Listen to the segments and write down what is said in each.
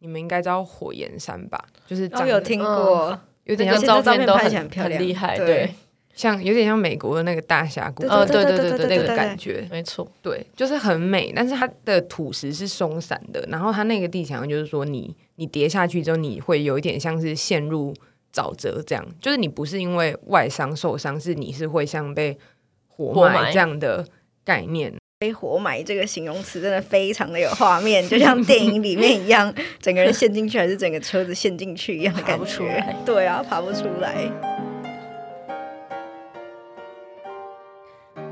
你们应该知道火焰山吧？就是我有听过，有点像照片都很很漂亮，厉害，对。像有点像美国的那个大峡谷，呃，对对对对，那个感觉，没错，对，就是很美，但是它的土石是松散的，然后它那个地墙就是说你你跌下去之后，你会有一点像是陷入沼泽这样，就是你不是因为外伤受伤，是你是会像被活埋。这样的概念。被活埋这个形容词真的非常的有画面，就像电影里面一样，整个人陷进去还是整个车子陷进去一样的感觉，对啊，爬不出来。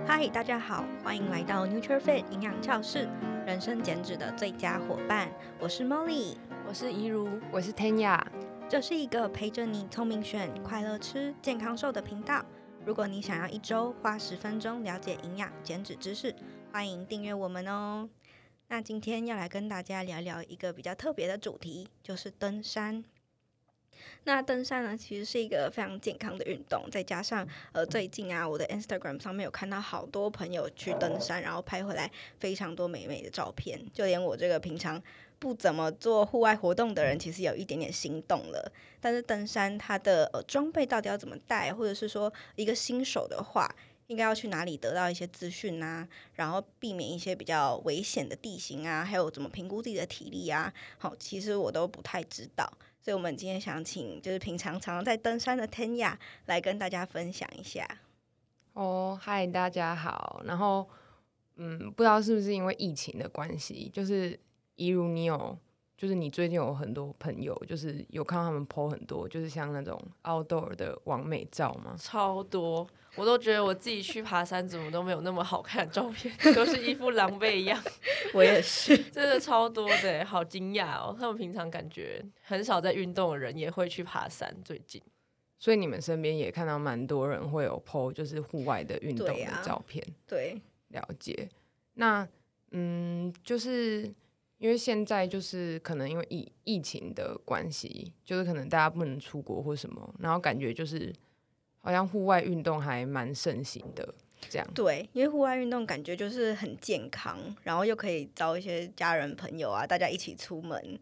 嗨，大家好，欢迎来到 NutriFit 营养教室，人生减脂的最佳伙伴。我是 Molly，我是怡如，我是 Tanya。这是一个陪着你聪明选、快乐吃、健康瘦的频道。如果你想要一周花十分钟了解营养减脂知识，欢迎订阅我们哦。那今天要来跟大家聊聊一个比较特别的主题，就是登山。那登山呢，其实是一个非常健康的运动，再加上呃，最近啊，我的 Instagram 上面有看到好多朋友去登山，然后拍回来非常多美美的照片，就连我这个平常不怎么做户外活动的人，其实有一点点心动了。但是登山它的呃装备到底要怎么带，或者是说一个新手的话，应该要去哪里得到一些资讯啊，然后避免一些比较危险的地形啊，还有怎么评估自己的体力啊，好，其实我都不太知道。所以，我们今天想请就是平常常在登山的 Tanya 来跟大家分享一下。哦，嗨，大家好。然后，嗯，不知道是不是因为疫情的关系，就是一如你有，就是你最近有很多朋友，就是有看到他们 po 很多，就是像那种 outdoor 的完美照吗？超多。我都觉得我自己去爬山怎么都没有那么好看的照片，都是一副狼狈一样。我也是，真的超多的，好惊讶哦！他们平常感觉很少在运动的人也会去爬山，最近。所以你们身边也看到蛮多人会有 po 就是户外的运动的照片。对，了解。那嗯，就是因为现在就是可能因为疫疫情的关系，就是可能大家不能出国或什么，然后感觉就是。好像户外运动还蛮盛行的，这样。对，因为户外运动感觉就是很健康，然后又可以招一些家人朋友啊，大家一起出门，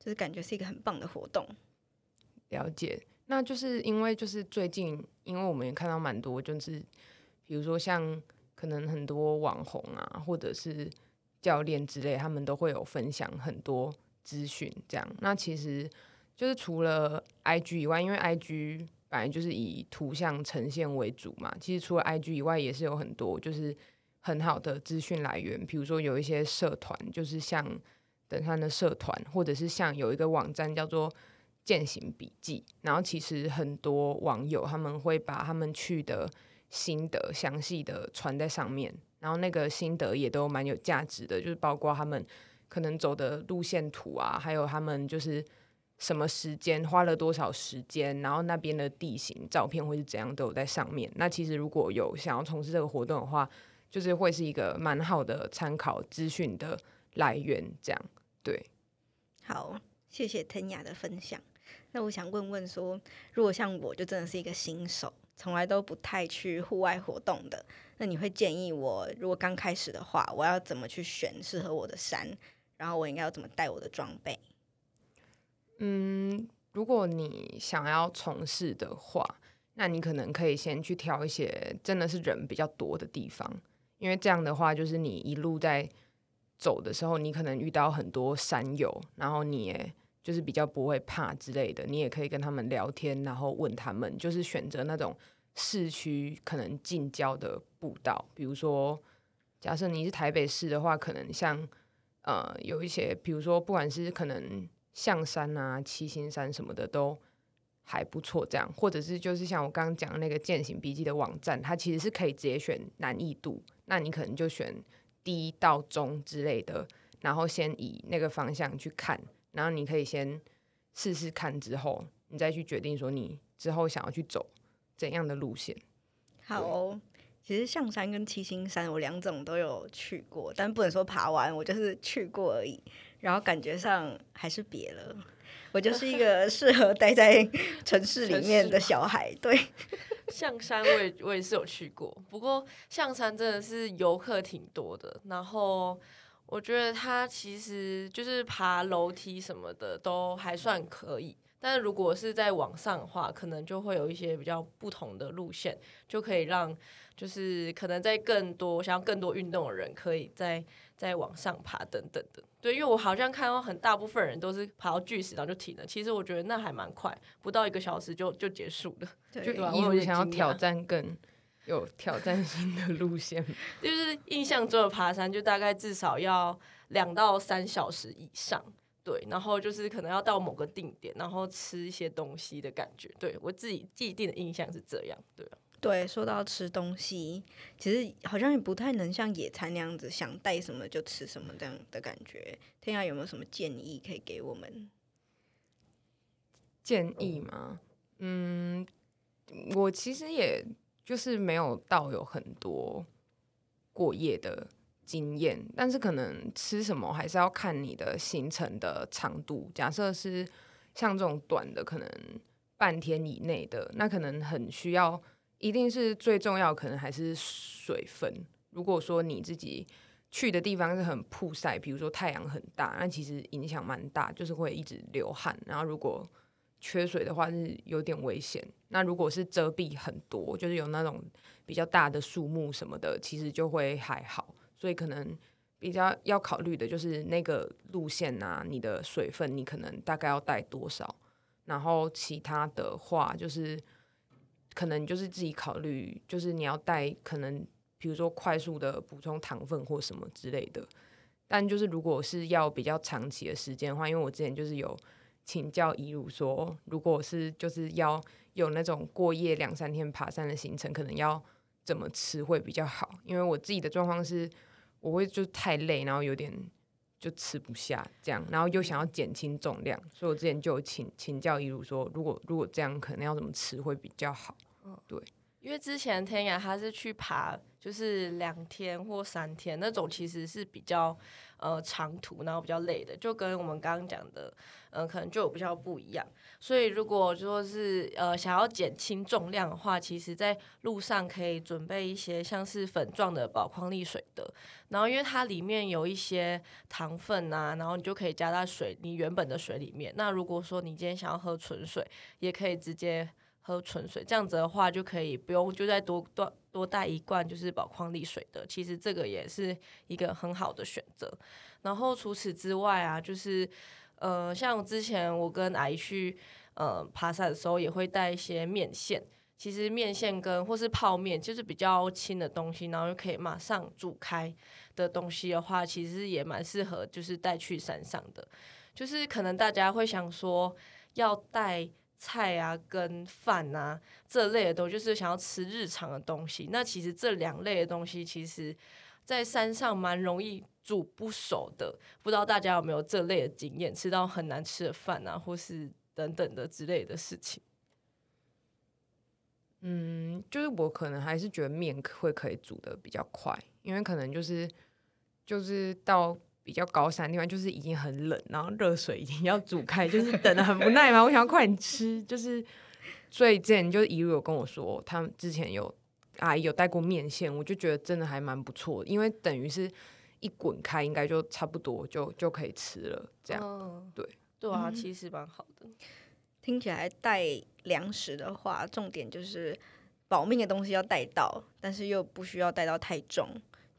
就是感觉是一个很棒的活动。了解，那就是因为就是最近，因为我们也看到蛮多，就是比如说像可能很多网红啊，或者是教练之类，他们都会有分享很多资讯，这样。那其实就是除了 IG 以外，因为 IG。本来就是以图像呈现为主嘛，其实除了 IG 以外，也是有很多就是很好的资讯来源。比如说有一些社团，就是像登山的社团，或者是像有一个网站叫做“践行笔记”，然后其实很多网友他们会把他们去的心得详细的传在上面，然后那个心得也都蛮有价值的，就是包括他们可能走的路线图啊，还有他们就是。什么时间花了多少时间，然后那边的地形照片会是怎样，都有在上面。那其实如果有想要从事这个活动的话，就是会是一个蛮好的参考资讯的来源。这样对，好，谢谢 Tanya 的分享。那我想问问说，如果像我就真的是一个新手，从来都不太去户外活动的，那你会建议我，如果刚开始的话，我要怎么去选适合我的山？然后我应该要怎么带我的装备？嗯，如果你想要从事的话，那你可能可以先去挑一些真的是人比较多的地方，因为这样的话，就是你一路在走的时候，你可能遇到很多山友，然后你也就是比较不会怕之类的，你也可以跟他们聊天，然后问他们，就是选择那种市区可能近郊的步道，比如说，假设你是台北市的话，可能像呃有一些，比如说不管是可能。象山啊、七星山什么的都还不错，这样，或者是就是像我刚刚讲的那个健行笔记的网站，它其实是可以直接选难易度，那你可能就选低到中之类的，然后先以那个方向去看，然后你可以先试试看，之后你再去决定说你之后想要去走怎样的路线。好哦，其实象山跟七星山我两种都有去过，但不能说爬完，我就是去过而已。然后感觉上还是别了，我就是一个 适合待在城市里面的小孩。对，象山我也我也是有去过，不过象山真的是游客挺多的。然后我觉得它其实就是爬楼梯什么的都还算可以，但是如果是在网上的话，可能就会有一些比较不同的路线，就可以让就是可能在更多想要更多运动的人可以在在往上爬等等的。对，因为我好像看到很大部分人都是爬到巨石然后就停了，其实我觉得那还蛮快，不到一个小时就就结束了。对，就一路想要挑战更。有挑战性的路线，就是印象中的爬山，就大概至少要两到三小时以上。对，然后就是可能要到某个定点，然后吃一些东西的感觉。对，我自己既定的印象是这样。对，对，说到吃东西，其实好像也不太能像野餐那样子，想带什么就吃什么这样的感觉。天涯有没有什么建议可以给我们？建议吗？嗯，我其实也。就是没有到有很多过夜的经验，但是可能吃什么还是要看你的行程的长度。假设是像这种短的，可能半天以内的，那可能很需要，一定是最重要，可能还是水分。如果说你自己去的地方是很曝晒，比如说太阳很大，那其实影响蛮大，就是会一直流汗。然后如果缺水的话是有点危险。那如果是遮蔽很多，就是有那种比较大的树木什么的，其实就会还好。所以可能比较要考虑的就是那个路线啊，你的水分你可能大概要带多少。然后其他的话就是可能就是自己考虑，就是你要带可能比如说快速的补充糖分或什么之类的。但就是如果是要比较长期的时间的话，因为我之前就是有。请教怡如说，如果是就是要有那种过夜两三天爬山的行程，可能要怎么吃会比较好？因为我自己的状况是，我会就太累，然后有点就吃不下这样，然后又想要减轻重量，所以我之前就请请教一路说，如果如果这样，可能要怎么吃会比较好？对。因为之前天涯他是去爬，就是两天或三天那种，其实是比较呃长途，然后比较累的，就跟我们刚刚讲的，嗯、可能就有比较不一样。所以如果说是呃想要减轻重量的话，其实在路上可以准备一些像是粉状的宝矿力水的，然后因为它里面有一些糖分啊，然后你就可以加在水你原本的水里面。那如果说你今天想要喝纯水，也可以直接。喝纯水，这样子的话就可以不用就再多多多带一罐就是宝矿力水的，其实这个也是一个很好的选择。然后除此之外啊，就是呃，像之前我跟阿姨去呃爬山的时候，也会带一些面线。其实面线跟或是泡面就是比较轻的东西，然后又可以马上煮开的东西的话，其实也蛮适合就是带去山上的。就是可能大家会想说要带。菜啊，跟饭啊，这类的都就是想要吃日常的东西。那其实这两类的东西，其实在山上蛮容易煮不熟的。不知道大家有没有这类的经验，吃到很难吃的饭啊，或是等等的之类的事情。嗯，就是我可能还是觉得面会可以煮得比较快，因为可能就是就是到。比较高山的地方就是已经很冷，然后热水已经要煮开，就是等的很不耐烦。我想要快点吃，就是所以之前就怡如有跟我说，他们之前有阿姨有带过面线，我就觉得真的还蛮不错的，因为等于是一滚开，应该就差不多就就可以吃了。这样、嗯、对对啊，其实蛮好的。听起来带粮食的话，重点就是保命的东西要带到，但是又不需要带到太重，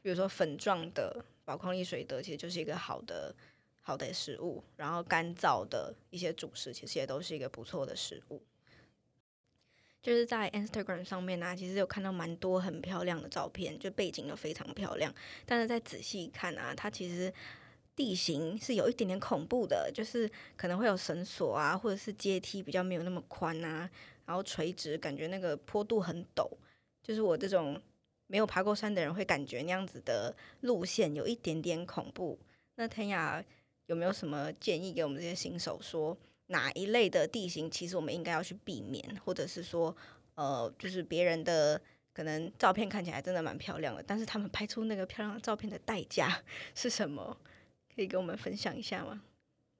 比如说粉状的。宝矿力水德其实就是一个好的好的食物，然后干燥的一些主食其实也都是一个不错的食物。就是在 Instagram 上面呢、啊，其实有看到蛮多很漂亮的照片，就背景都非常漂亮。但是再仔细看啊，它其实地形是有一点点恐怖的，就是可能会有绳索啊，或者是阶梯比较没有那么宽啊，然后垂直，感觉那个坡度很陡。就是我这种。没有爬过山的人会感觉那样子的路线有一点点恐怖。那天涯有没有什么建议给我们这些新手说，哪一类的地形其实我们应该要去避免，或者是说，呃，就是别人的可能照片看起来真的蛮漂亮的，但是他们拍出那个漂亮的照片的代价 是什么？可以跟我们分享一下吗？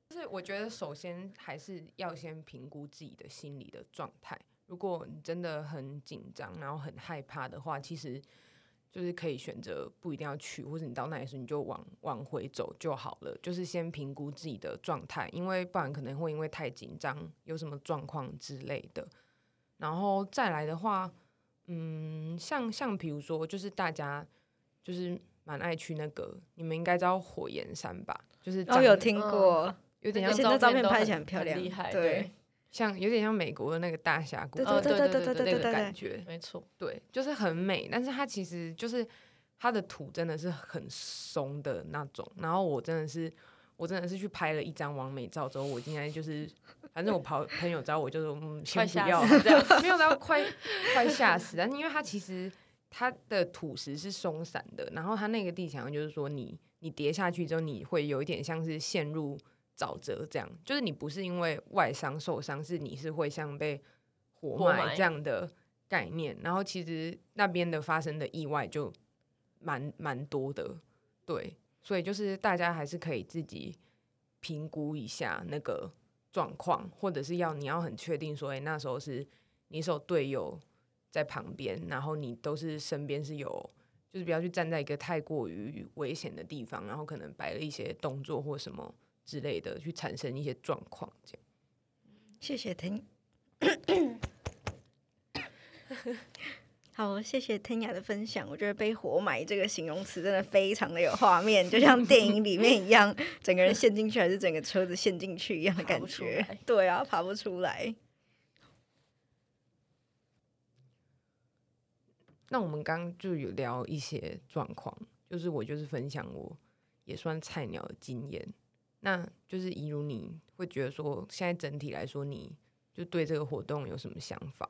就是我觉得首先还是要先评估自己的心理的状态。如果你真的很紧张，然后很害怕的话，其实就是可以选择不一定要去，或者你到那里时你就往往回走就好了。就是先评估自己的状态，因为不然可能会因为太紧张，有什么状况之类的。然后再来的话，嗯，像像比如说，就是大家就是蛮爱去那个，你们应该知道火焰山吧？就是我、哦、有听过，嗯、有点像现在照片拍起来很漂亮，厉害，对。对像有点像美国的那个大峡谷，对对对对对对那个感觉，没错，对，就是很美，但是它其实就是它的土真的是很松的那种。然后我真的是，我真的是去拍了一张完美照之后，我今天就是，反正我朋朋友找我就说，嗯，先不要这样，没有到快快吓死。但是因为它其实它的土石是松散的，然后它那个地墙就是说你你跌下去之后，你会有一点像是陷入。沼泽这样，就是你不是因为外伤受伤，是你是会像被活埋这样的概念。然后其实那边的发生的意外就蛮蛮多的，对，所以就是大家还是可以自己评估一下那个状况，或者是要你要很确定说，哎，那时候是你是有队友在旁边，然后你都是身边是有，就是不要去站在一个太过于危险的地方，然后可能摆了一些动作或什么。之类的去产生一些状况，这样。谢谢腾，好，谢谢天雅的分享。我觉得被活埋这个形容词真的非常的有画面，就像电影里面一样，整个人陷进去还是整个车子陷进去一样的感觉。对啊，爬不出来。那我们刚刚就有聊一些状况，就是我就是分享我也算菜鸟的经验。那就是，一如你会觉得说，现在整体来说，你就对这个活动有什么想法？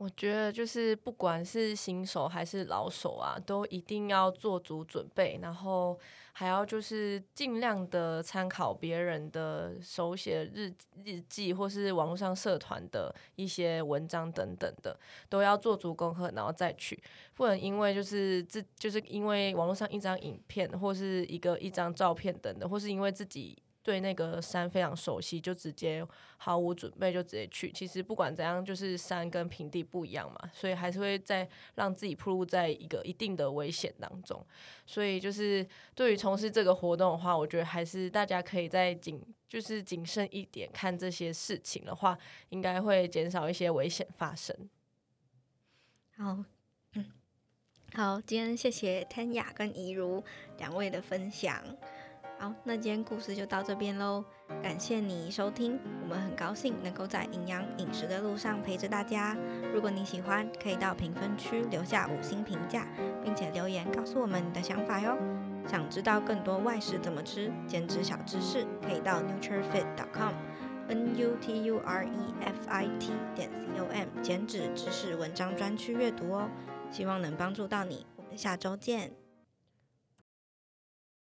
我觉得就是不管是新手还是老手啊，都一定要做足准备，然后还要就是尽量的参考别人的手写日日记，或是网络上社团的一些文章等等的，都要做足功课，然后再去，不能因为就是自就是因为网络上一张影片或是一个一张照片等等，或是因为自己。对那个山非常熟悉，就直接毫无准备就直接去。其实不管怎样，就是山跟平地不一样嘛，所以还是会在让自己暴露在一个一定的危险当中。所以就是对于从事这个活动的话，我觉得还是大家可以再谨就是谨慎一点看这些事情的话，应该会减少一些危险发生。好，嗯，好，今天谢谢天雅跟怡如两位的分享。好，那今天故事就到这边喽。感谢你收听，我们很高兴能够在营养饮食的路上陪着大家。如果你喜欢，可以到评分区留下五星评价，并且留言告诉我们你的想法哟。想知道更多外食怎么吃、减脂小知识，可以到 nuturefit.com，n u t u r e f i t 点 c o m 减脂知识文章专区阅读哦。希望能帮助到你，我们下周见。